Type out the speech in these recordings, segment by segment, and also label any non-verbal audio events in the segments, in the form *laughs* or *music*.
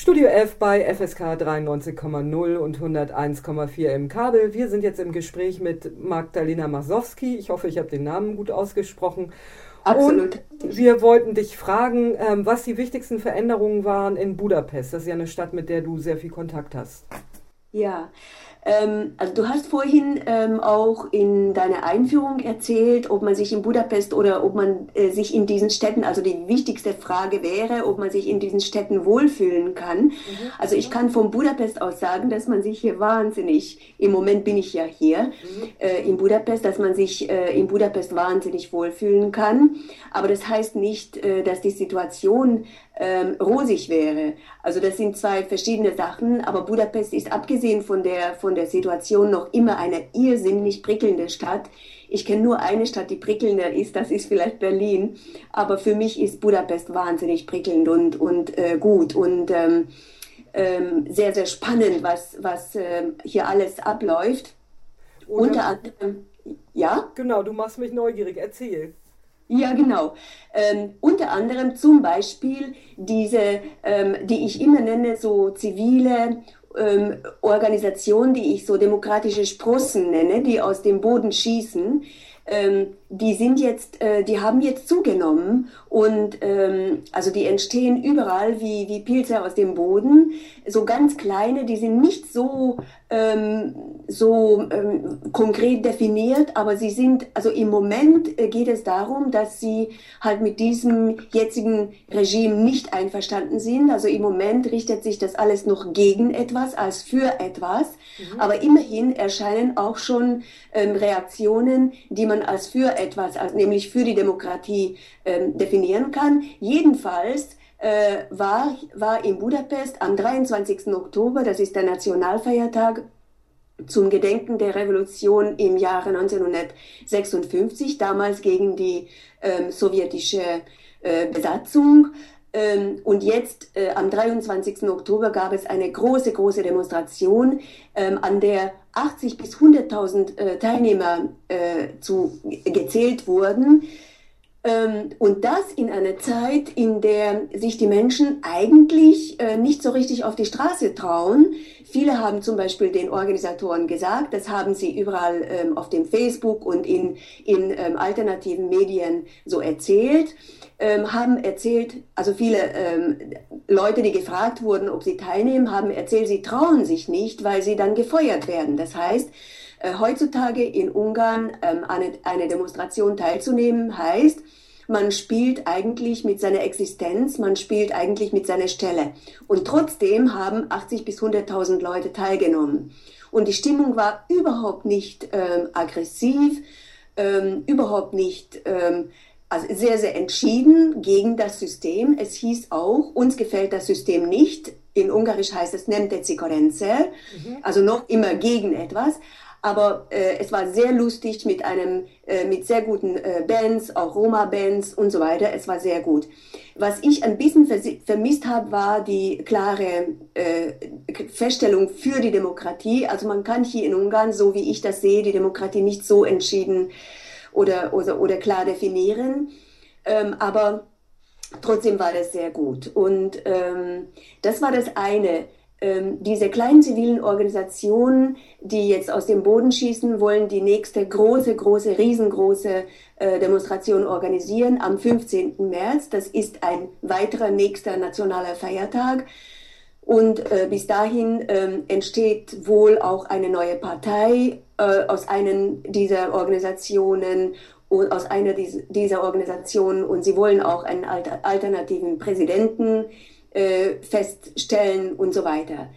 Studio F bei FSK 93,0 und 101,4 im Kabel. Wir sind jetzt im Gespräch mit Magdalena Masowski. Ich hoffe, ich habe den Namen gut ausgesprochen. Absolut. Und wir wollten dich fragen, ähm, was die wichtigsten Veränderungen waren in Budapest. Das ist ja eine Stadt, mit der du sehr viel Kontakt hast. Ja, ähm, also du hast vorhin ähm, auch in deiner Einführung erzählt, ob man sich in Budapest oder ob man äh, sich in diesen Städten, also die wichtigste Frage wäre, ob man sich in diesen Städten wohlfühlen kann. Mhm. Also ich kann von Budapest aus sagen, dass man sich hier wahnsinnig, im Moment bin ich ja hier mhm. äh, in Budapest, dass man sich äh, in Budapest wahnsinnig wohlfühlen kann. Aber das heißt nicht, äh, dass die Situation ähm, rosig wäre. Also das sind zwei verschiedene Sachen, aber Budapest ist abgesehen von der, von der Situation noch immer eine irrsinnig prickelnde Stadt. Ich kenne nur eine Stadt, die prickelnder ist, das ist vielleicht Berlin, aber für mich ist Budapest wahnsinnig prickelnd und, und äh, gut und ähm, ähm, sehr, sehr spannend, was, was ähm, hier alles abläuft. Oder Unter anderem, ja? Genau, du machst mich neugierig, erzähl. Ja, genau. Ähm, unter anderem zum Beispiel diese, ähm, die ich immer nenne, so zivile ähm, Organisationen, die ich so demokratische Sprossen nenne, die aus dem Boden schießen. Ähm, die sind jetzt, äh, die haben jetzt zugenommen und ähm, also die entstehen überall wie, wie Pilze aus dem Boden, so ganz kleine, die sind nicht so, ähm, so ähm, konkret definiert, aber sie sind, also im Moment äh, geht es darum, dass sie halt mit diesem jetzigen Regime nicht einverstanden sind. Also im Moment richtet sich das alles noch gegen etwas als für etwas, mhm. aber immerhin erscheinen auch schon ähm, Reaktionen, die man als für etwas, also nämlich für die Demokratie ähm, definieren kann. Jedenfalls äh, war, war in Budapest am 23. Oktober, das ist der Nationalfeiertag, zum Gedenken der Revolution im Jahre 1956, damals gegen die ähm, sowjetische äh, Besatzung. Ähm, und jetzt äh, am 23. Oktober gab es eine große, große Demonstration, ähm, an der 80 bis 100.000 äh, Teilnehmer äh, zu, gezählt wurden. Ähm, und das in einer Zeit, in der sich die Menschen eigentlich äh, nicht so richtig auf die Straße trauen. Viele haben zum Beispiel den Organisatoren gesagt, das haben sie überall ähm, auf dem Facebook und in, in ähm, alternativen Medien so erzählt haben erzählt, also viele Leute, die gefragt wurden, ob sie teilnehmen, haben erzählt, sie trauen sich nicht, weil sie dann gefeuert werden. Das heißt, äh, heutzutage in Ungarn ähm, eine, eine Demonstration teilzunehmen, heißt, man spielt eigentlich mit seiner Existenz, man spielt eigentlich mit seiner Stelle. Und trotzdem haben 80 bis 100.000 Leute teilgenommen. Und die Stimmung war überhaupt nicht ähm, aggressiv, ähm, überhaupt nicht ähm, also sehr, sehr entschieden gegen das System. Es hieß auch, uns gefällt das System nicht. In Ungarisch heißt es Nemte Zikorenze, mhm. also noch immer gegen etwas. Aber äh, es war sehr lustig mit einem, äh, mit sehr guten äh, Bands, auch Roma-Bands und so weiter. Es war sehr gut. Was ich ein bisschen vermisst habe, war die klare äh, Feststellung für die Demokratie. Also man kann hier in Ungarn, so wie ich das sehe, die Demokratie nicht so entschieden oder, oder, oder klar definieren. Ähm, aber trotzdem war das sehr gut. Und ähm, das war das eine. Ähm, diese kleinen zivilen Organisationen, die jetzt aus dem Boden schießen, wollen die nächste große, große, riesengroße äh, Demonstration organisieren am 15. März. Das ist ein weiterer nächster nationaler Feiertag. Und äh, bis dahin ähm, entsteht wohl auch eine neue Partei äh, aus einer dieser Organisationen und aus einer dieser Organisationen und sie wollen auch einen alternativen Präsidenten äh, feststellen und so weiter.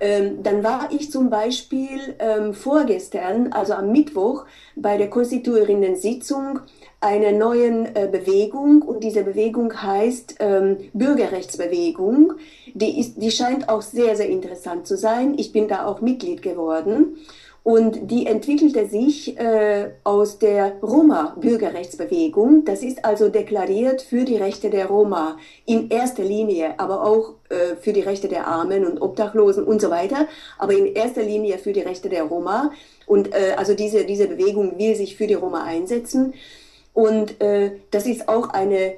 Ähm, dann war ich zum Beispiel ähm, vorgestern, also am Mittwoch, bei der Konstituierenden-Sitzung einer neuen äh, Bewegung und diese Bewegung heißt ähm, Bürgerrechtsbewegung. Die, ist, die scheint auch sehr, sehr interessant zu sein. Ich bin da auch Mitglied geworden. Und die entwickelte sich äh, aus der Roma-Bürgerrechtsbewegung. Das ist also deklariert für die Rechte der Roma in erster Linie, aber auch äh, für die Rechte der Armen und Obdachlosen und so weiter, aber in erster Linie für die Rechte der Roma. Und äh, also diese, diese Bewegung will sich für die Roma einsetzen. Und äh, das ist auch eine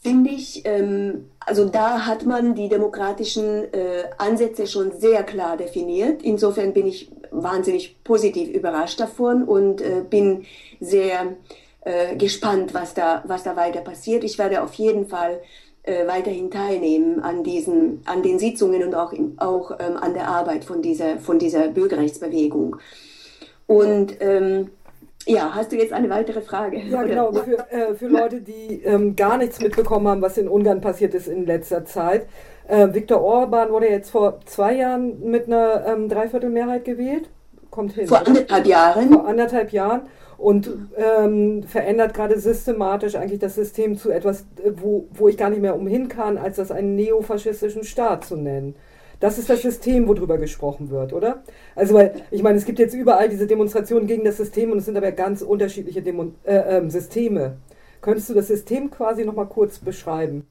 finde ich, ähm, also da hat man die demokratischen äh, Ansätze schon sehr klar definiert. Insofern bin ich wahnsinnig positiv überrascht davon und äh, bin sehr äh, gespannt, was da, was da weiter passiert. Ich werde auf jeden Fall äh, weiterhin teilnehmen an diesen, an den Sitzungen und auch, auch ähm, an der Arbeit von dieser, von dieser Bürgerrechtsbewegung. Und ähm, ja, hast du jetzt eine weitere Frage? Ja, genau. Für, äh, für Leute, die ähm, gar nichts mitbekommen haben, was in Ungarn passiert ist in letzter Zeit. Äh, Viktor Orban wurde jetzt vor zwei Jahren mit einer ähm, Dreiviertelmehrheit gewählt. Kommt hin. Vor anderthalb Jahren. Vor anderthalb Jahren. Und ähm, verändert gerade systematisch eigentlich das System zu etwas, äh, wo, wo ich gar nicht mehr umhin kann, als das einen neofaschistischen Staat zu nennen. Das ist das System, worüber gesprochen wird, oder? Also, weil, ich meine, es gibt jetzt überall diese Demonstrationen gegen das System und es sind aber ganz unterschiedliche Demo äh, äh, Systeme. Könntest du das System quasi nochmal kurz beschreiben?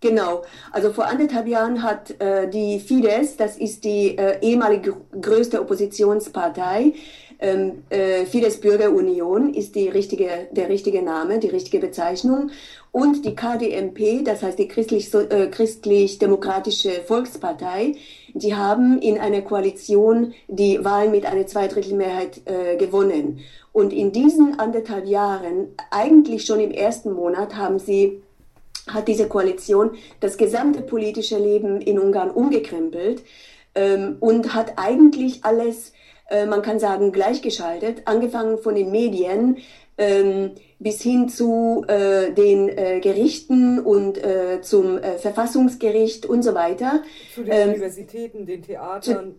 Genau. Also vor anderthalb Jahren hat äh, die Fidesz, das ist die äh, ehemalige größte Oppositionspartei, ähm, äh, Fidesz Bürgerunion ist die richtige, der richtige Name, die richtige Bezeichnung. Und die KDMP, das heißt die christlich-demokratische äh, christlich Volkspartei, die haben in einer Koalition die Wahlen mit einer Zweidrittelmehrheit äh, gewonnen. Und in diesen anderthalb Jahren, eigentlich schon im ersten Monat, haben sie hat diese Koalition das gesamte politische Leben in Ungarn umgekrempelt ähm, und hat eigentlich alles äh, man kann sagen, gleichgeschaltet, angefangen von den Medien ähm, bis hin zu äh, den äh, Gerichten und äh, zum äh, Verfassungsgericht und so weiter. Zu den ähm, Universitäten, den Theatern.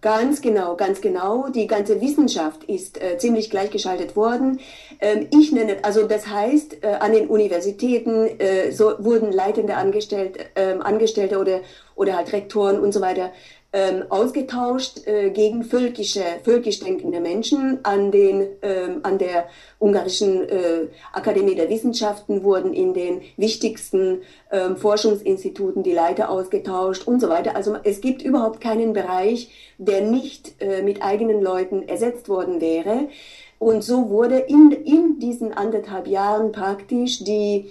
Ganz genau, ganz genau. Die ganze Wissenschaft ist äh, ziemlich gleichgeschaltet worden. Ähm, ich nenne, also das heißt, äh, an den Universitäten äh, so wurden leitende Angestellte, ähm, Angestellte oder, oder halt Rektoren und so weiter ähm, ausgetauscht äh, gegen völkische, völkisch denkende Menschen. An, den, ähm, an der ungarischen äh, Akademie der Wissenschaften wurden in den wichtigsten ähm, Forschungsinstituten die Leiter ausgetauscht und so weiter. Also es gibt überhaupt keinen Bereich, der nicht äh, mit eigenen Leuten ersetzt worden wäre. Und so wurde in, in diesen anderthalb Jahren praktisch die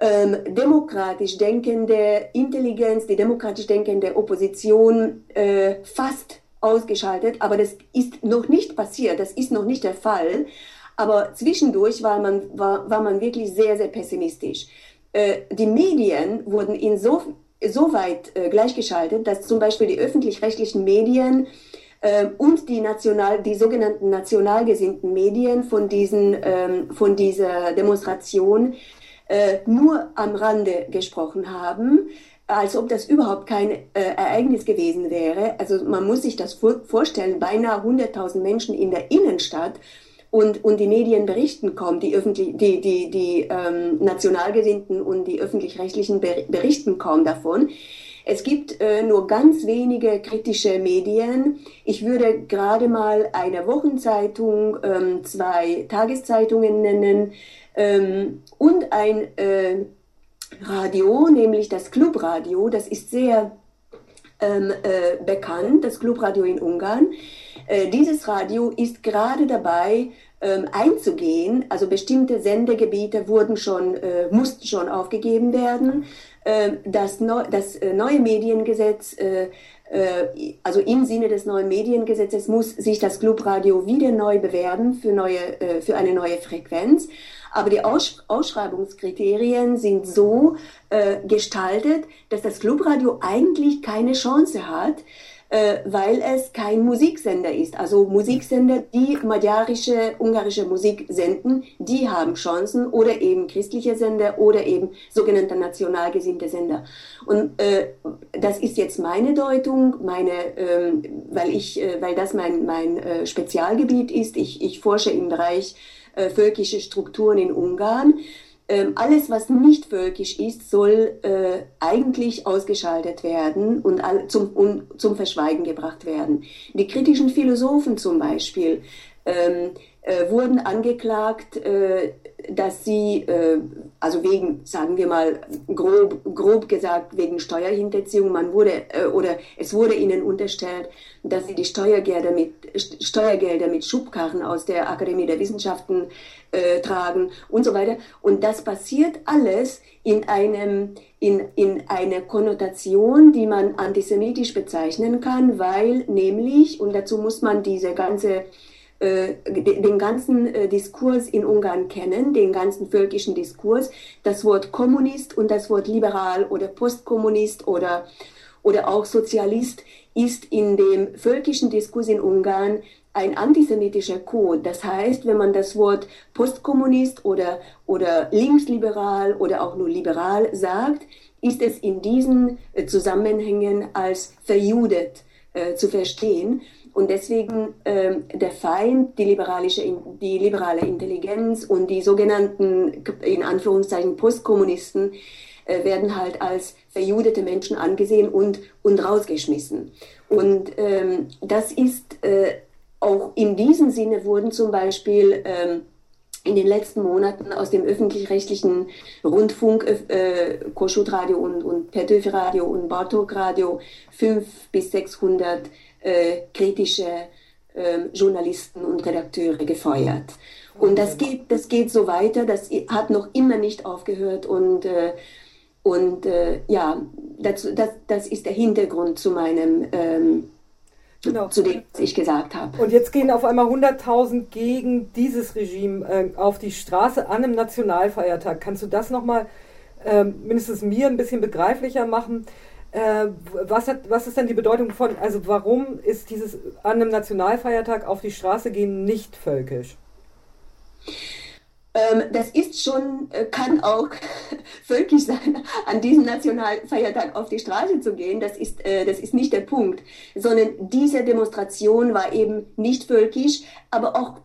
ähm, demokratisch denkende Intelligenz, die demokratisch denkende Opposition äh, fast ausgeschaltet. Aber das ist noch nicht passiert, das ist noch nicht der Fall. Aber zwischendurch war man, war, war man wirklich sehr, sehr pessimistisch. Äh, die Medien wurden insofern so weit äh, gleichgeschaltet, dass zum Beispiel die öffentlich-rechtlichen Medien äh, und die, national, die sogenannten national gesinnten Medien von, diesen, ähm, von dieser Demonstration äh, nur am Rande gesprochen haben, als ob das überhaupt kein äh, Ereignis gewesen wäre. Also man muss sich das vor vorstellen, beinahe 100.000 Menschen in der Innenstadt und, und die Medien berichten kommen, die, öffentlich, die, die, die ähm, Nationalgesinnten und die öffentlich-rechtlichen berichten kaum davon. Es gibt äh, nur ganz wenige kritische Medien. Ich würde gerade mal eine Wochenzeitung, ähm, zwei Tageszeitungen nennen, ähm, und ein äh, Radio, nämlich das Clubradio, das ist sehr ähm, äh, bekannt, das Clubradio in Ungarn. Äh, dieses Radio ist gerade dabei, ähm, einzugehen. Also bestimmte Sendegebiete wurden schon, äh, mussten schon aufgegeben werden. Ähm, das, neu, das äh, neue Mediengesetz äh, äh, also im Sinne des neuen Mediengesetzes muss sich das Clubradio wieder neu bewerben für, neue, für eine neue Frequenz. Aber die Aus Ausschreibungskriterien sind so äh, gestaltet, dass das Clubradio eigentlich keine Chance hat, äh, weil es kein Musiksender ist. Also Musiksender, die magyarische, ungarische Musik senden, die haben Chancen oder eben christliche Sender oder eben sogenannte national gesinnte Sender. Und äh, das ist jetzt meine Deutung, meine, ähm, weil ich, äh, weil das mein, mein äh, Spezialgebiet ist. Ich, ich forsche im Bereich äh, völkische Strukturen in Ungarn. Ähm, alles, was nicht völkisch ist, soll äh, eigentlich ausgeschaltet werden und all, zum, um, zum Verschweigen gebracht werden. Die kritischen Philosophen zum Beispiel, ähm, äh, wurden angeklagt, äh, dass sie, äh, also wegen, sagen wir mal, grob, grob gesagt, wegen Steuerhinterziehung, man wurde, äh, oder es wurde ihnen unterstellt, dass sie die Steuergelder mit, Steuergelder mit Schubkarren aus der Akademie der Wissenschaften äh, tragen und so weiter. Und das passiert alles in einem, in, in einer Konnotation, die man antisemitisch bezeichnen kann, weil nämlich, und dazu muss man diese ganze den ganzen äh, Diskurs in Ungarn kennen, den ganzen völkischen Diskurs, das Wort Kommunist und das Wort liberal oder Postkommunist oder, oder auch Sozialist ist in dem völkischen Diskurs in Ungarn ein antisemitischer Code. Das heißt, wenn man das Wort Postkommunist oder, oder linksliberal oder auch nur liberal sagt, ist es in diesen äh, Zusammenhängen als verjudet äh, zu verstehen. Und deswegen ähm, der Feind, die, liberalische, die liberale Intelligenz und die sogenannten, in Anführungszeichen, Postkommunisten, äh, werden halt als verjudete Menschen angesehen und, und rausgeschmissen. Und ähm, das ist äh, auch in diesem Sinne wurden zum Beispiel ähm, in den letzten Monaten aus dem öffentlich-rechtlichen Rundfunk, äh, Koschut Radio und, und Petőfi Radio und Bartok Radio fünf bis 600 äh, kritische äh, Journalisten und Redakteure gefeuert. Und das geht, das geht so weiter, das hat noch immer nicht aufgehört und, äh, und äh, ja, das, das, das ist der Hintergrund zu meinem ähm, Genau. zu dem, was ich gesagt habe. Und jetzt gehen auf einmal 100.000 gegen dieses Regime äh, auf die Straße an einem Nationalfeiertag. Kannst du das nochmal äh, mindestens mir ein bisschen begreiflicher machen? Äh, was, hat, was ist denn die Bedeutung von, also warum ist dieses an einem Nationalfeiertag auf die Straße gehen nicht völkisch? Ähm, das ist schon, äh, kann auch *laughs* völkisch sein, an diesem Nationalfeiertag auf die Straße zu gehen. Das ist, äh, das ist nicht der Punkt, sondern diese Demonstration war eben nicht völkisch, aber auch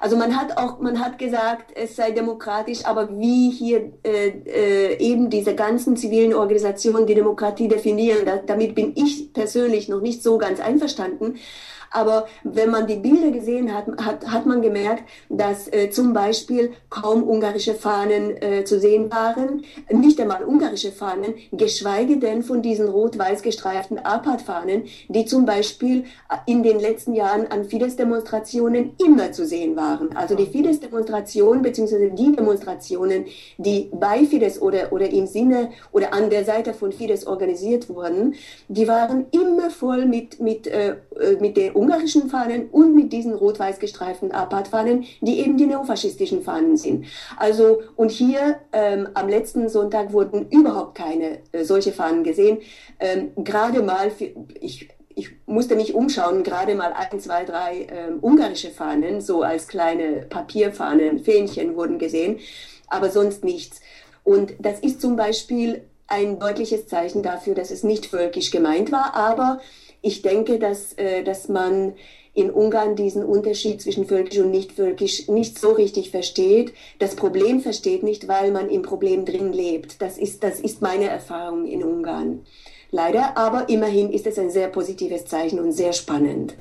also man hat auch, man hat gesagt, es sei demokratisch, aber wie hier äh, äh, eben diese ganzen zivilen Organisationen die Demokratie definieren, da, damit bin ich persönlich noch nicht so ganz einverstanden. Aber wenn man die Bilder gesehen hat, hat, hat man gemerkt, dass äh, zum Beispiel kaum ungarische Fahnen äh, zu sehen waren, nicht einmal ungarische Fahnen, geschweige denn von diesen rot-weiß gestreiften Apartfahnen, die zum Beispiel äh, in den letzten Jahren an Fidesz-Demonstrationen immer zu sehen waren. Also die Fidesz-Demonstrationen beziehungsweise die Demonstrationen, die bei Fidesz oder, oder im Sinne oder an der Seite von Fidesz organisiert wurden, die waren immer voll mit, mit, äh mit den ungarischen Fahnen und mit diesen rot-weiß gestreiften Apartfahnen, die eben die neofaschistischen Fahnen sind. Also, und hier ähm, am letzten Sonntag wurden überhaupt keine äh, solche Fahnen gesehen. Ähm, gerade mal, für, ich, ich musste mich umschauen, gerade mal ein, zwei, drei ähm, ungarische Fahnen, so als kleine Papierfahnen, Fähnchen wurden gesehen, aber sonst nichts. Und das ist zum Beispiel ein deutliches Zeichen dafür, dass es nicht völkisch gemeint war, aber ich denke, dass, äh, dass man in Ungarn diesen Unterschied zwischen völkisch und nicht völkisch nicht so richtig versteht, das Problem versteht nicht, weil man im Problem drin lebt. Das ist, das ist meine Erfahrung in Ungarn. Leider, aber immerhin ist es ein sehr positives Zeichen und sehr spannend.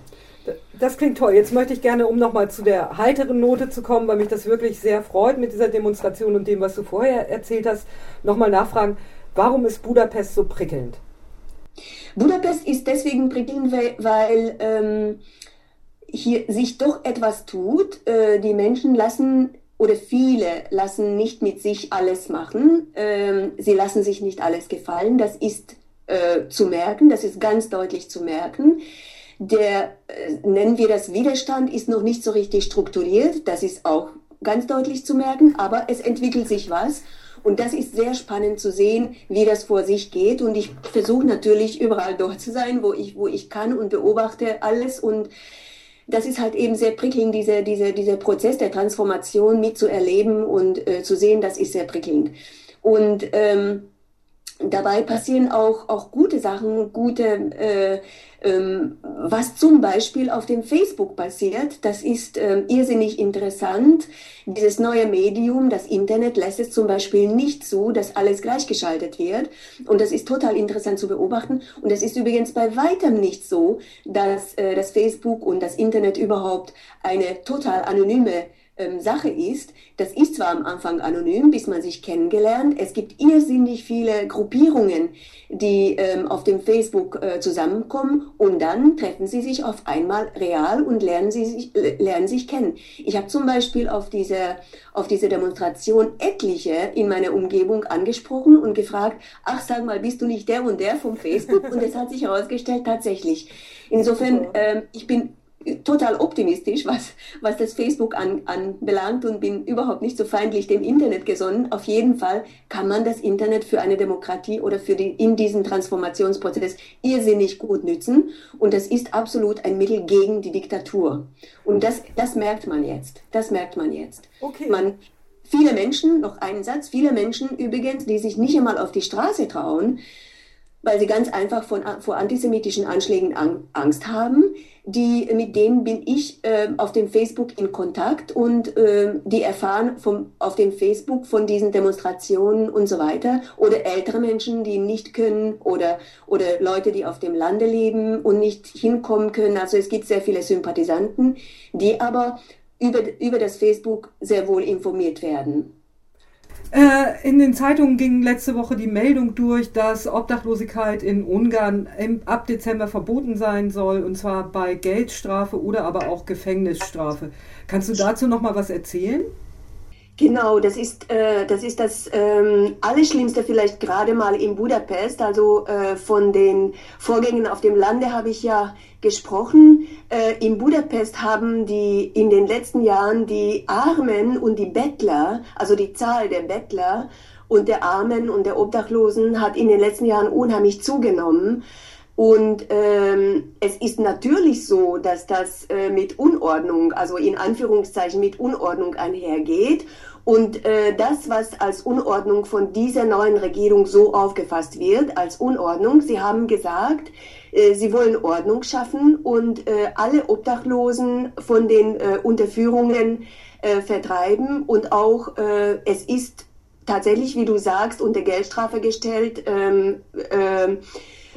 Das klingt toll. Jetzt möchte ich gerne, um nochmal zu der heiteren Note zu kommen, weil mich das wirklich sehr freut mit dieser Demonstration und dem, was du vorher erzählt hast, nochmal nachfragen, warum ist Budapest so prickelnd? Budapest ist deswegen prickelnd, weil, ähm, hier sich doch etwas tut. Äh, die Menschen lassen oder viele lassen nicht mit sich alles machen. Ähm, sie lassen sich nicht alles gefallen. Das ist äh, zu merken, das ist ganz deutlich zu merken. Der, äh, nennen wir das Widerstand, ist noch nicht so richtig strukturiert. Das ist auch ganz deutlich zu merken, aber es entwickelt sich was. Und das ist sehr spannend zu sehen, wie das vor sich geht. Und ich versuche natürlich überall dort zu sein, wo ich, wo ich kann und beobachte alles. Und das ist halt eben sehr prickelnd, dieser diese, dieser Prozess der Transformation mitzuerleben und äh, zu sehen, das ist sehr prickelnd. Und ähm, dabei passieren auch, auch gute Sachen, gute, äh, ähm, was zum Beispiel auf dem Facebook passiert. Das ist ähm, irrsinnig interessant. Dieses neue Medium, das Internet, lässt es zum Beispiel nicht zu, dass alles gleichgeschaltet wird. Und das ist total interessant zu beobachten. Und es ist übrigens bei weitem nicht so, dass äh, das Facebook und das Internet überhaupt eine total anonyme ähm, Sache ist, das ist zwar am Anfang anonym, bis man sich kennengelernt. Es gibt irrsinnig viele Gruppierungen, die ähm, auf dem Facebook äh, zusammenkommen und dann treffen sie sich auf einmal real und lernen, sie sich, äh, lernen sich kennen. Ich habe zum Beispiel auf diese, auf diese Demonstration etliche in meiner Umgebung angesprochen und gefragt, ach sag mal, bist du nicht der und der vom Facebook? Und es hat sich herausgestellt, tatsächlich. Insofern, äh, ich bin total optimistisch, was, was das Facebook an, anbelangt und bin überhaupt nicht so feindlich dem Internet gesonnen. Auf jeden Fall kann man das Internet für eine Demokratie oder für die, in diesem Transformationsprozess irrsinnig gut nützen. Und das ist absolut ein Mittel gegen die Diktatur. Und das, das merkt man jetzt. Das merkt man jetzt. Okay. Man, viele Menschen, noch einen Satz, viele Menschen übrigens, die sich nicht einmal auf die Straße trauen, weil sie ganz einfach von, vor antisemitischen Anschlägen Angst haben, die, mit denen bin ich äh, auf dem Facebook in Kontakt und äh, die erfahren vom, auf dem Facebook von diesen Demonstrationen und so weiter. Oder ältere Menschen, die nicht können oder, oder Leute, die auf dem Lande leben und nicht hinkommen können. Also es gibt sehr viele Sympathisanten, die aber über, über das Facebook sehr wohl informiert werden. Äh, in den Zeitungen ging letzte Woche die Meldung durch, dass Obdachlosigkeit in Ungarn im, ab Dezember verboten sein soll, und zwar bei Geldstrafe oder aber auch Gefängnisstrafe. Kannst du dazu noch mal was erzählen? Genau, das ist äh, das, ist das ähm, Allerschlimmste vielleicht gerade mal in Budapest. Also äh, von den Vorgängen auf dem Lande habe ich ja gesprochen. Äh, in Budapest haben die in den letzten Jahren die Armen und die Bettler, also die Zahl der Bettler und der Armen und der Obdachlosen hat in den letzten Jahren unheimlich zugenommen. Und ähm, es ist natürlich so, dass das äh, mit Unordnung, also in Anführungszeichen mit Unordnung einhergeht. Und äh, das, was als Unordnung von dieser neuen Regierung so aufgefasst wird, als Unordnung, sie haben gesagt, äh, sie wollen Ordnung schaffen und äh, alle Obdachlosen von den äh, Unterführungen äh, vertreiben. Und auch äh, es ist tatsächlich, wie du sagst, unter Geldstrafe gestellt. Ähm, äh,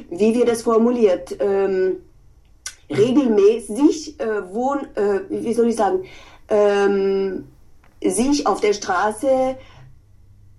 wie wir das formuliert, ähm, regelmäßig äh, wohn, äh, wie soll ich sagen, ähm, sich auf der Straße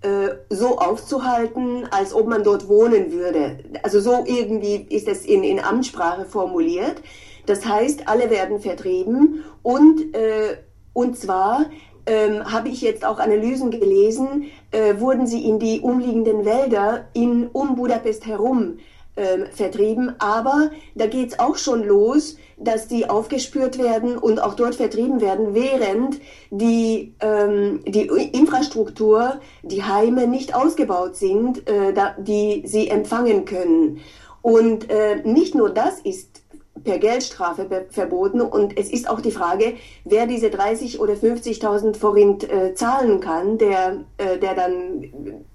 äh, so aufzuhalten, als ob man dort wohnen würde. Also so irgendwie ist es in, in Amtssprache formuliert. Das heißt, alle werden vertrieben und, äh, und zwar ähm, habe ich jetzt auch Analysen gelesen, äh, wurden sie in die umliegenden Wälder in, um Budapest herum ähm, vertrieben. Aber da geht es auch schon los, dass die aufgespürt werden und auch dort vertrieben werden, während die, ähm, die Infrastruktur, die Heime nicht ausgebaut sind, äh, da, die sie empfangen können. Und äh, nicht nur das ist per Geldstrafe verboten. Und es ist auch die Frage, wer diese 30 oder 50.000 Forint äh, zahlen kann, der, äh, der dann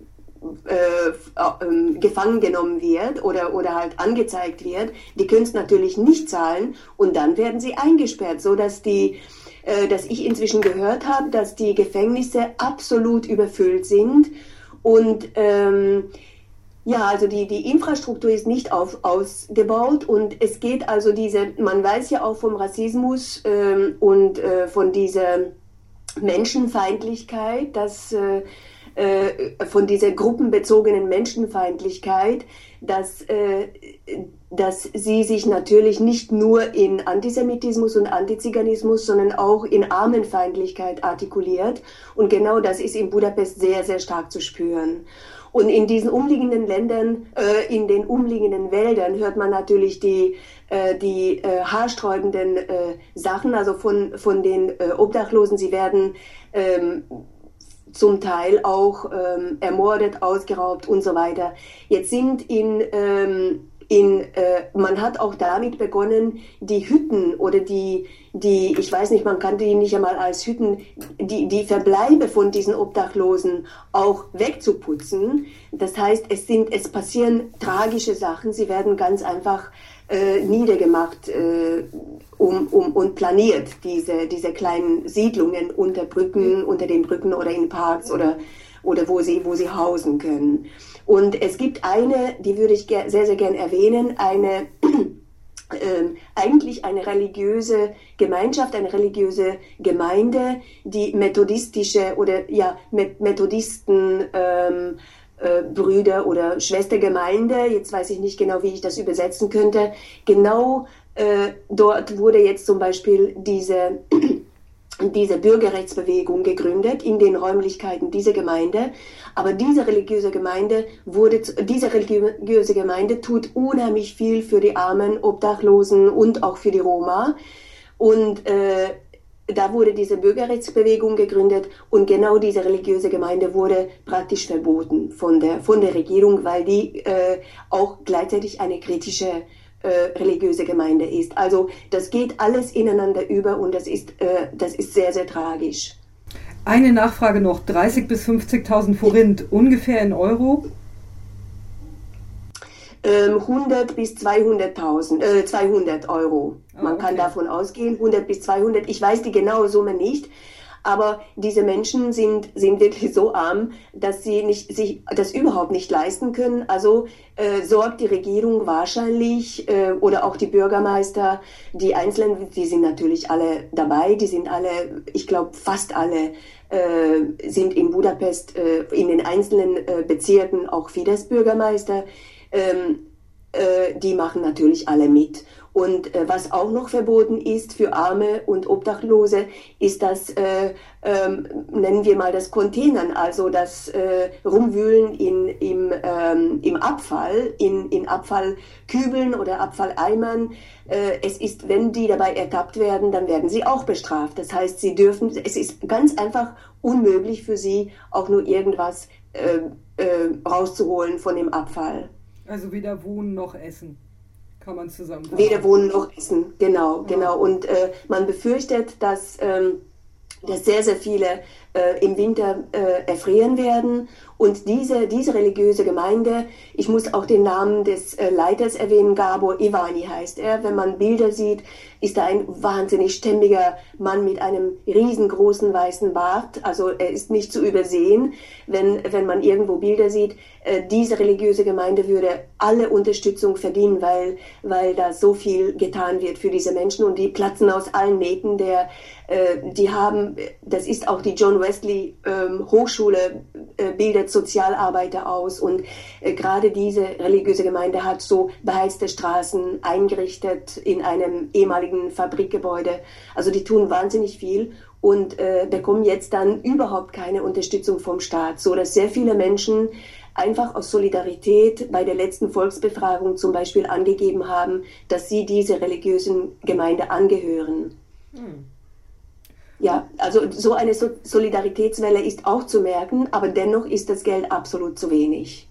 äh, äh, gefangen genommen wird oder, oder halt angezeigt wird, die können es natürlich nicht zahlen und dann werden sie eingesperrt, so dass die äh, dass ich inzwischen gehört habe, dass die Gefängnisse absolut überfüllt sind und ähm, ja, also die, die Infrastruktur ist nicht auf, ausgebaut und es geht also diese, man weiß ja auch vom Rassismus ähm, und äh, von dieser Menschenfeindlichkeit, dass äh, äh, von dieser gruppenbezogenen Menschenfeindlichkeit, dass, äh, dass sie sich natürlich nicht nur in Antisemitismus und Antiziganismus, sondern auch in Armenfeindlichkeit artikuliert. Und genau das ist in Budapest sehr, sehr stark zu spüren. Und in diesen umliegenden Ländern, äh, in den umliegenden Wäldern hört man natürlich die, äh, die äh, haarsträubenden äh, Sachen, also von, von den äh, Obdachlosen. Sie werden ähm, zum Teil auch ähm, ermordet, ausgeraubt und so weiter. Jetzt sind in, ähm, in, äh, man hat auch damit begonnen, die Hütten oder die, die, ich weiß nicht, man kann die nicht einmal als Hütten, die, die Verbleibe von diesen Obdachlosen auch wegzuputzen. Das heißt, es sind, es passieren tragische Sachen. Sie werden ganz einfach äh, niedergemacht äh, um, um, und planiert, diese, diese kleinen Siedlungen unter Brücken, unter den Brücken oder in Parks oder, oder wo, sie, wo sie hausen können. Und es gibt eine, die würde ich sehr, sehr gern erwähnen, eine *clears throat* äh, eigentlich eine religiöse Gemeinschaft, eine religiöse Gemeinde, die methodistische oder ja Methodisten ähm, äh, Brüder oder Schwestergemeinde, jetzt weiß ich nicht genau, wie ich das übersetzen könnte. Genau äh, dort wurde jetzt zum Beispiel diese *clears throat* diese Bürgerrechtsbewegung gegründet in den Räumlichkeiten dieser Gemeinde. Aber diese religiöse Gemeinde wurde, diese religiöse Gemeinde tut unheimlich viel für die Armen, Obdachlosen und auch für die Roma. Und äh, da wurde diese Bürgerrechtsbewegung gegründet und genau diese religiöse Gemeinde wurde praktisch verboten von der, von der Regierung, weil die äh, auch gleichzeitig eine kritische äh, religiöse Gemeinde ist. Also das geht alles ineinander über und das ist, äh, das ist sehr, sehr tragisch. Eine Nachfrage noch, 30.000 bis 50.000 Forint, ungefähr in Euro? 100 ähm, bis 200.000, äh, 200 Euro. Man ah, okay. kann davon ausgehen, 100 bis 200. Ich weiß die genaue Summe nicht, aber diese Menschen sind, sind wirklich so arm, dass sie nicht, sich das überhaupt nicht leisten können. Also äh, sorgt die Regierung wahrscheinlich äh, oder auch die Bürgermeister, die Einzelnen, die sind natürlich alle dabei, die sind alle, ich glaube fast alle äh, sind in Budapest äh, in den einzelnen äh, Bezirken auch Fidesz-Bürgermeister. Ähm, äh, die machen natürlich alle mit. Und äh, was auch noch verboten ist für Arme und Obdachlose, ist das, äh, ähm, nennen wir mal das Containern, also das äh, Rumwühlen in, im, ähm, im Abfall, in, in Abfallkübeln oder Abfalleimern. Äh, es ist, wenn die dabei ertappt werden, dann werden sie auch bestraft. Das heißt, sie dürfen, es ist ganz einfach unmöglich für sie, auch nur irgendwas äh, äh, rauszuholen von dem Abfall. Also weder wohnen noch essen kann man zusammen. Weder wohnen noch essen, genau, ja. genau. Und äh, man befürchtet, dass, ähm, dass sehr, sehr viele äh, im Winter äh, erfrieren werden. Und diese, diese religiöse Gemeinde, ich muss auch den Namen des äh, Leiters erwähnen, Gabor Ivani heißt er. Wenn man Bilder sieht, ist er ein wahnsinnig stämmiger Mann mit einem riesengroßen weißen Bart. Also er ist nicht zu übersehen, wenn, wenn man irgendwo Bilder sieht. Äh, diese religiöse Gemeinde würde alle Unterstützung verdienen, weil, weil da so viel getan wird für diese Menschen und die platzen aus allen Nähten. Der, äh, die haben, das ist auch die John Wesley ähm, Hochschule, äh, bildet Sozialarbeiter aus und äh, gerade diese religiöse Gemeinde hat so beheizte Straßen eingerichtet in einem ehemaligen Fabrikgebäude. Also die tun wahnsinnig viel und äh, bekommen jetzt dann überhaupt keine Unterstützung vom Staat, so dass sehr viele Menschen einfach aus Solidarität bei der letzten Volksbefragung zum Beispiel angegeben haben, dass sie diese religiösen Gemeinde angehören. Hm. Ja, also so eine Solidaritätswelle ist auch zu merken, aber dennoch ist das Geld absolut zu wenig.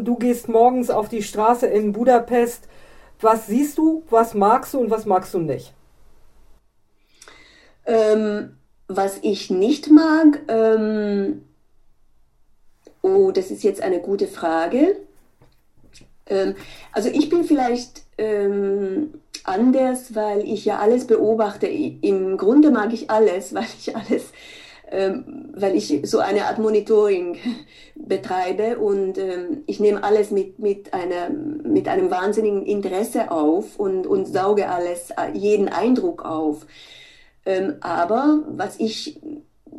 Du gehst morgens auf die Straße in Budapest. Was siehst du, was magst du und was magst du nicht? Ähm, was ich nicht mag, ähm, oh, das ist jetzt eine gute Frage. Ähm, also ich bin vielleicht ähm, anders, weil ich ja alles beobachte. Im Grunde mag ich alles, *laughs* weil ich alles, ähm, weil ich so eine Art Monitoring *laughs* betreibe und ähm, ich nehme alles mit, mit, einer, mit einem wahnsinnigen Interesse auf und, und sauge alles, äh, jeden Eindruck auf. Ähm, aber was ich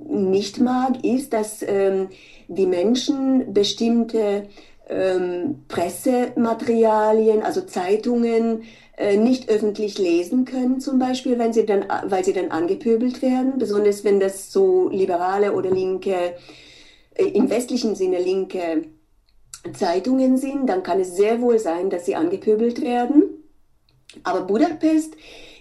nicht mag, ist, dass ähm, die Menschen bestimmte ähm, Pressematerialien, also Zeitungen, äh, nicht öffentlich lesen können, zum Beispiel, wenn sie dann, weil sie dann angepöbelt werden, besonders wenn das so liberale oder linke, äh, im westlichen Sinne linke Zeitungen sind, dann kann es sehr wohl sein, dass sie angepöbelt werden. Aber Budapest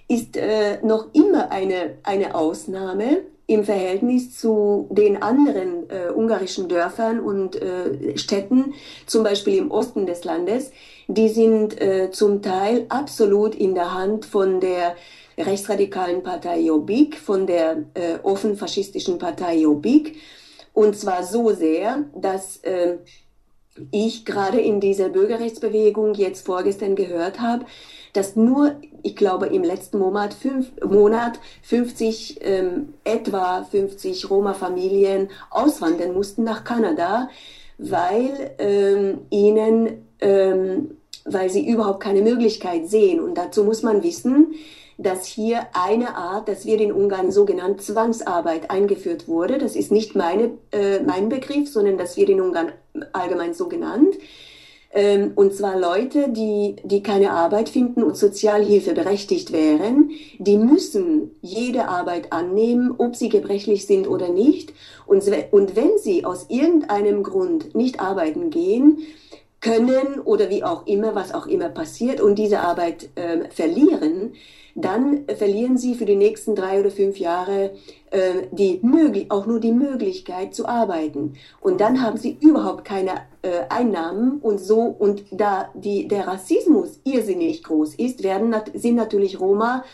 ist äh, noch immer eine, eine Ausnahme im Verhältnis zu den anderen äh, ungarischen Dörfern und äh, Städten, zum Beispiel im Osten des Landes, die sind äh, zum Teil absolut in der Hand von der rechtsradikalen Partei Jobbik, von der äh, offen faschistischen Partei Jobbik. Und zwar so sehr, dass äh, ich gerade in dieser Bürgerrechtsbewegung jetzt vorgestern gehört habe, dass nur, ich glaube, im letzten Monat, fünf, Monat 50, ähm, etwa 50 Roma-Familien auswandern mussten nach Kanada, weil ähm, ihnen, ähm, weil sie überhaupt keine Möglichkeit sehen. Und dazu muss man wissen, dass hier eine Art, das wird in Ungarn sogenannt Zwangsarbeit eingeführt wurde. Das ist nicht meine, äh, mein Begriff, sondern das wird in Ungarn allgemein so genannt. Ähm, und zwar Leute, die, die keine Arbeit finden und Sozialhilfe berechtigt wären, die müssen jede Arbeit annehmen, ob sie gebrechlich sind oder nicht. Und, und wenn sie aus irgendeinem Grund nicht arbeiten gehen, können oder wie auch immer, was auch immer passiert und diese Arbeit äh, verlieren, dann verlieren sie für die nächsten drei oder fünf Jahre äh, die möglich auch nur die Möglichkeit zu arbeiten. Und dann haben sie überhaupt keine äh, Einnahmen und so und da die, der Rassismus irrsinnig groß ist, werden sind natürlich Roma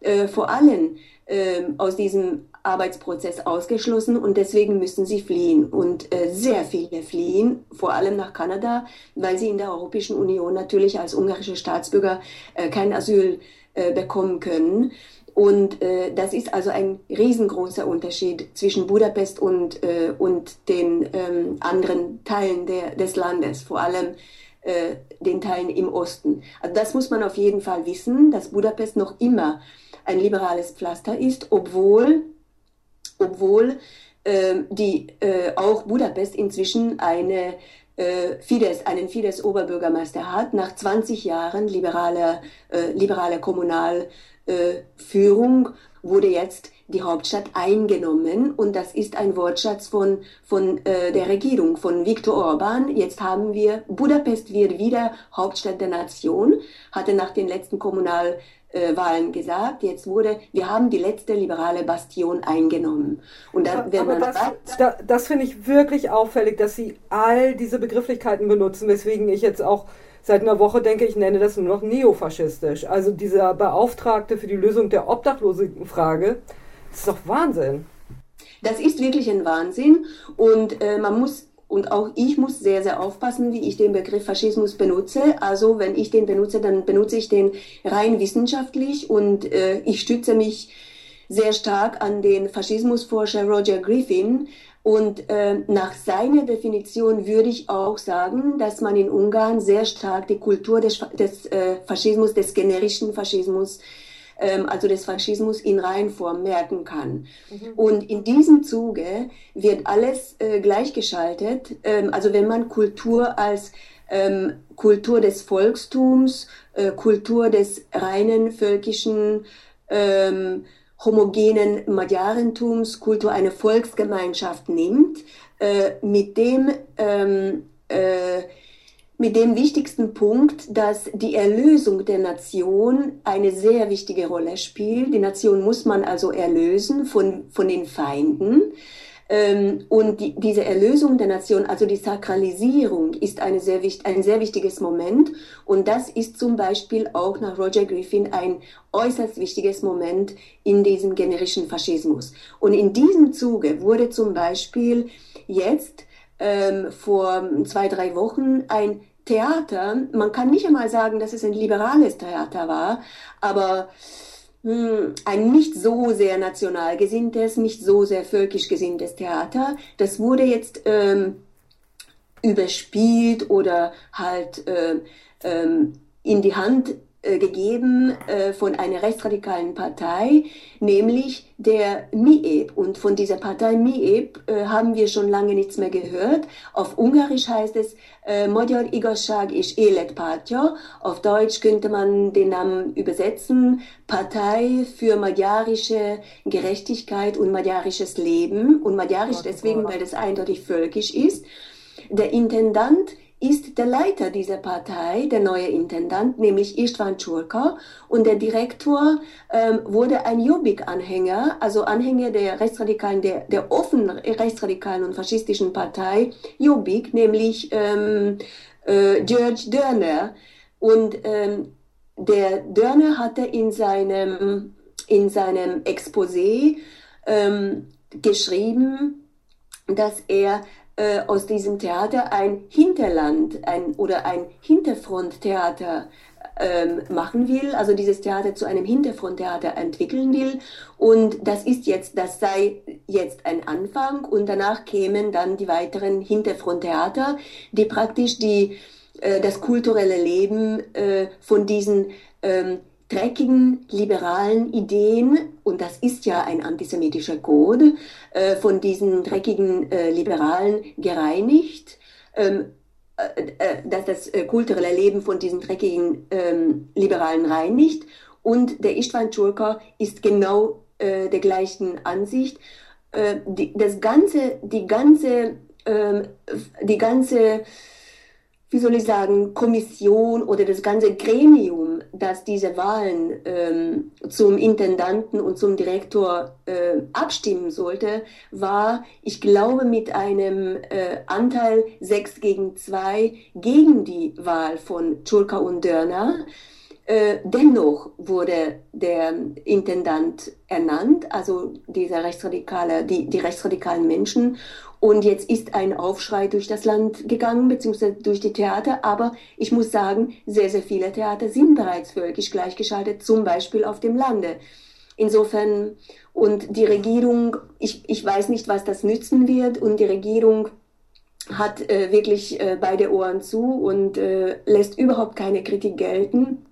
äh, vor allem äh, aus diesem Arbeitsprozess ausgeschlossen und deswegen müssen sie fliehen. Und äh, sehr viele fliehen, vor allem nach Kanada, weil sie in der Europäischen Union natürlich als ungarische Staatsbürger äh, kein Asyl äh, bekommen können. Und äh, das ist also ein riesengroßer Unterschied zwischen Budapest und, äh, und den ähm, anderen Teilen der, des Landes, vor allem äh, den Teilen im Osten. Also das muss man auf jeden Fall wissen, dass Budapest noch immer ein liberales Pflaster ist, obwohl, obwohl äh, die, äh, auch Budapest inzwischen eine äh, Fidesz, einen Fidesz-Oberbürgermeister hat, nach 20 Jahren liberaler, äh, liberaler Kommunalführung wurde jetzt die Hauptstadt eingenommen und das ist ein Wortschatz von, von äh, der Regierung, von Viktor Orban. Jetzt haben wir, Budapest wird wieder Hauptstadt der Nation, hatte nach den letzten Kommunal äh, Wahlen gesagt. Jetzt wurde, wir haben die letzte liberale Bastion eingenommen. Und da, wenn man das, da, das finde ich wirklich auffällig, dass Sie all diese Begrifflichkeiten benutzen, weswegen ich jetzt auch seit einer Woche denke, ich nenne das nur noch neofaschistisch. Also dieser Beauftragte für die Lösung der Obdachlosenfrage, das ist doch Wahnsinn. Das ist wirklich ein Wahnsinn und äh, man muss und auch ich muss sehr, sehr aufpassen, wie ich den Begriff Faschismus benutze. Also wenn ich den benutze, dann benutze ich den rein wissenschaftlich und äh, ich stütze mich sehr stark an den Faschismusforscher Roger Griffin. Und äh, nach seiner Definition würde ich auch sagen, dass man in Ungarn sehr stark die Kultur des, des äh, Faschismus, des generischen Faschismus ähm, also des Faschismus in Reihenform merken kann. Mhm. Und in diesem Zuge wird alles äh, gleichgeschaltet. Ähm, also wenn man Kultur als ähm, Kultur des Volkstums, äh, Kultur des reinen völkischen ähm, homogenen Magyarentums, Kultur einer Volksgemeinschaft nimmt, äh, mit dem ähm, äh, mit dem wichtigsten Punkt, dass die Erlösung der Nation eine sehr wichtige Rolle spielt. Die Nation muss man also erlösen von, von den Feinden. Ähm, und die, diese Erlösung der Nation, also die Sakralisierung, ist eine sehr, ein sehr wichtiges Moment. Und das ist zum Beispiel auch nach Roger Griffin ein äußerst wichtiges Moment in diesem generischen Faschismus. Und in diesem Zuge wurde zum Beispiel jetzt ähm, vor zwei, drei Wochen ein Theater, man kann nicht einmal sagen, dass es ein liberales Theater war, aber hm, ein nicht so sehr national gesinntes, nicht so sehr völkisch gesinntes Theater, das wurde jetzt ähm, überspielt oder halt äh, ähm, in die Hand äh, gegeben äh, von einer rechtsradikalen Partei, nämlich der MIEB. Und von dieser Partei MIEB äh, haben wir schon lange nichts mehr gehört. Auf Ungarisch heißt es Magyar Igazság és Életpártja. Auf Deutsch könnte man den Namen übersetzen. Partei für magyarische Gerechtigkeit und magyarisches Leben. Und magyarisch deswegen, weil das eindeutig völkisch ist. Der Intendant ist der Leiter dieser Partei, der neue Intendant, nämlich Istvan Churka. Und der Direktor ähm, wurde ein Jobbik-Anhänger, also Anhänger der rechtsradikalen, der, der offenen rechtsradikalen und faschistischen Partei Jobbik, nämlich ähm, äh, George Dörner. Und ähm, der Dörner hatte in seinem, in seinem Exposé ähm, geschrieben, dass er äh, aus diesem Theater ein Hinterland ein, oder ein Hinterfronttheater ähm, machen will, also dieses Theater zu einem Hinterfronttheater entwickeln will. Und das ist jetzt, das sei jetzt ein Anfang und danach kämen dann die weiteren Hinterfronttheater, die praktisch die, äh, das kulturelle Leben äh, von diesen ähm, dreckigen liberalen Ideen, und das ist ja ein antisemitischer Code, äh, von diesen dreckigen äh, Liberalen gereinigt, ähm, äh, äh dass das äh, kulturelle Leben von diesen dreckigen ähm, Liberalen reinigt. Und der Istvan Churka ist genau äh, der gleichen Ansicht. Die, das ganze, die ganze, ähm, die ganze wie soll ich sagen, Kommission oder das ganze Gremium, das diese Wahlen ähm, zum Intendanten und zum Direktor äh, abstimmen sollte, war, ich glaube, mit einem äh, Anteil 6 gegen 2 gegen die Wahl von Chulka und Dörner. Äh, dennoch wurde der Intendant ernannt, also dieser rechtsradikale, die, die rechtsradikalen Menschen. Und jetzt ist ein Aufschrei durch das Land gegangen, beziehungsweise durch die Theater. Aber ich muss sagen, sehr, sehr viele Theater sind bereits völkisch gleichgeschaltet, zum Beispiel auf dem Lande. Insofern, und die Regierung, ich, ich weiß nicht, was das nützen wird. Und die Regierung hat äh, wirklich äh, beide Ohren zu und äh, lässt überhaupt keine Kritik gelten.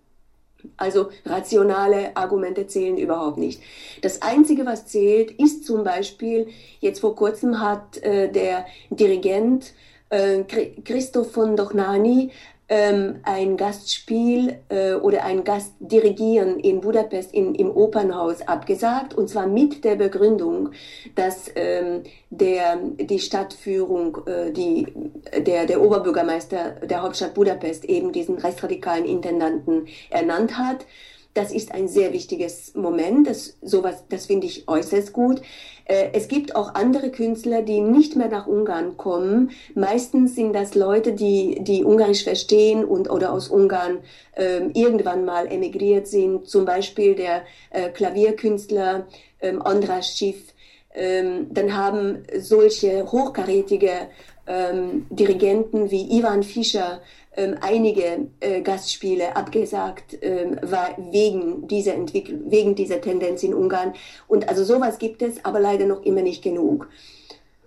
Also rationale Argumente zählen überhaupt nicht. Das Einzige, was zählt, ist zum Beispiel, jetzt vor kurzem hat äh, der Dirigent äh, Christoph von Dochnani ähm, ein Gastspiel äh, oder ein Gastdirigieren in Budapest in, im Opernhaus abgesagt und zwar mit der Begründung, dass ähm, der, die Stadtführung, äh, die, der, der Oberbürgermeister der Hauptstadt Budapest eben diesen rechtsradikalen Intendanten ernannt hat. Das ist ein sehr wichtiges Moment. Das, sowas, das finde ich äußerst gut. Äh, es gibt auch andere Künstler, die nicht mehr nach Ungarn kommen. Meistens sind das Leute, die, die Ungarisch verstehen und oder aus Ungarn äh, irgendwann mal emigriert sind. Zum Beispiel der äh, Klavierkünstler ähm, Andras Schiff. Ähm, dann haben solche hochkarätige ähm, Dirigenten wie Ivan Fischer ähm, einige äh, Gastspiele abgesagt ähm, war wegen dieser Entwicklung, wegen dieser Tendenz in Ungarn. Und also sowas gibt es, aber leider noch immer nicht genug.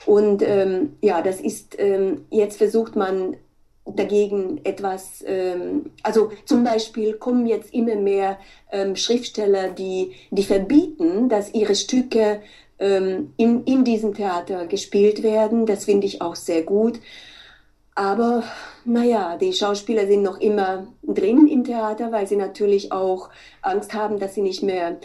Und ähm, ja, das ist ähm, jetzt versucht man dagegen etwas, ähm, also zum Beispiel kommen jetzt immer mehr ähm, Schriftsteller, die, die verbieten, dass ihre Stücke in, in diesem Theater gespielt werden. Das finde ich auch sehr gut. Aber naja, die Schauspieler sind noch immer drin im Theater, weil sie natürlich auch Angst haben, dass sie nicht mehr,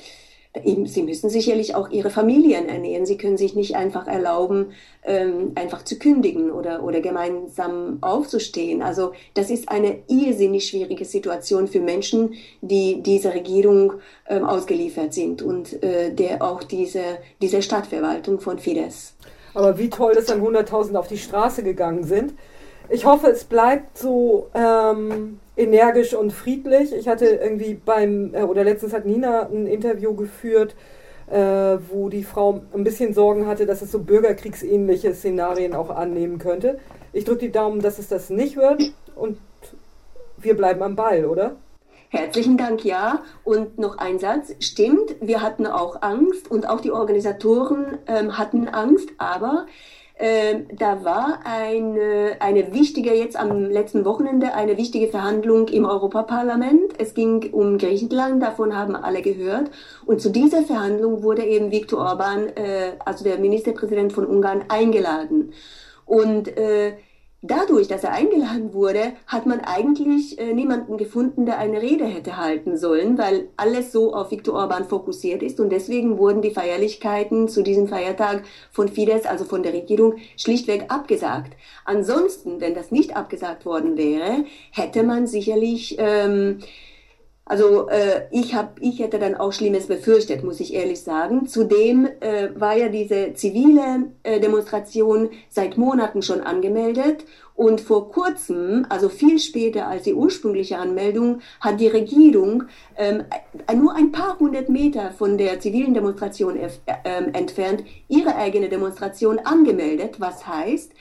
sie müssen sicherlich auch ihre Familien ernähren. Sie können sich nicht einfach erlauben, ähm, einfach zu kündigen oder, oder gemeinsam aufzustehen. Also das ist eine irrsinnig schwierige Situation für Menschen, die dieser Regierung ähm, ausgeliefert sind und äh, der auch diese, diese Stadtverwaltung von Fidesz. Aber wie toll, dass dann 100.000 auf die Straße gegangen sind ich hoffe, es bleibt so ähm, energisch und friedlich. Ich hatte irgendwie beim, äh, oder letztens hat Nina ein Interview geführt, äh, wo die Frau ein bisschen Sorgen hatte, dass es so bürgerkriegsähnliche Szenarien auch annehmen könnte. Ich drücke die Daumen, dass es das nicht wird und wir bleiben am Ball, oder? Herzlichen Dank, ja. Und noch ein Satz. Stimmt, wir hatten auch Angst und auch die Organisatoren ähm, hatten Angst, aber ähm, da war eine, eine wichtige, jetzt am letzten Wochenende, eine wichtige Verhandlung im Europaparlament. Es ging um Griechenland, davon haben alle gehört. Und zu dieser Verhandlung wurde eben Viktor Orban, äh, also der Ministerpräsident von Ungarn, eingeladen. Und äh, dadurch, dass er eingeladen wurde, hat man eigentlich äh, niemanden gefunden, der eine Rede hätte halten sollen, weil alles so auf Viktor Orban fokussiert ist und deswegen wurden die Feierlichkeiten zu diesem Feiertag von Fidesz, also von der Regierung, schlichtweg abgesagt. Ansonsten, wenn das nicht abgesagt worden wäre, hätte man sicherlich ähm, also äh, ich, hab, ich hätte dann auch Schlimmes befürchtet, muss ich ehrlich sagen. Zudem äh, war ja diese zivile äh, Demonstration seit Monaten schon angemeldet und vor kurzem, also viel später als die ursprüngliche Anmeldung, hat die Regierung ähm, nur ein paar hundert Meter von der zivilen Demonstration äh, entfernt ihre eigene Demonstration angemeldet, was heißt,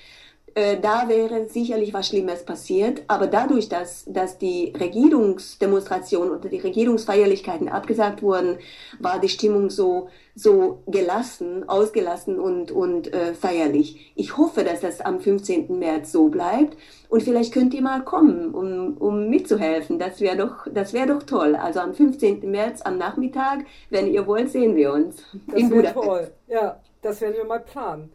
äh, da wäre sicherlich was Schlimmes passiert. Aber dadurch, dass, dass die Regierungsdemonstration oder die Regierungsfeierlichkeiten abgesagt wurden, war die Stimmung so, so gelassen, ausgelassen und, und äh, feierlich. Ich hoffe, dass das am 15. März so bleibt. Und vielleicht könnt ihr mal kommen, um, um mitzuhelfen. Das wäre doch, das wäre doch toll. Also am 15. März am Nachmittag, wenn ihr wollt, sehen wir uns. Das wäre toll. Ja, das werden wir mal planen.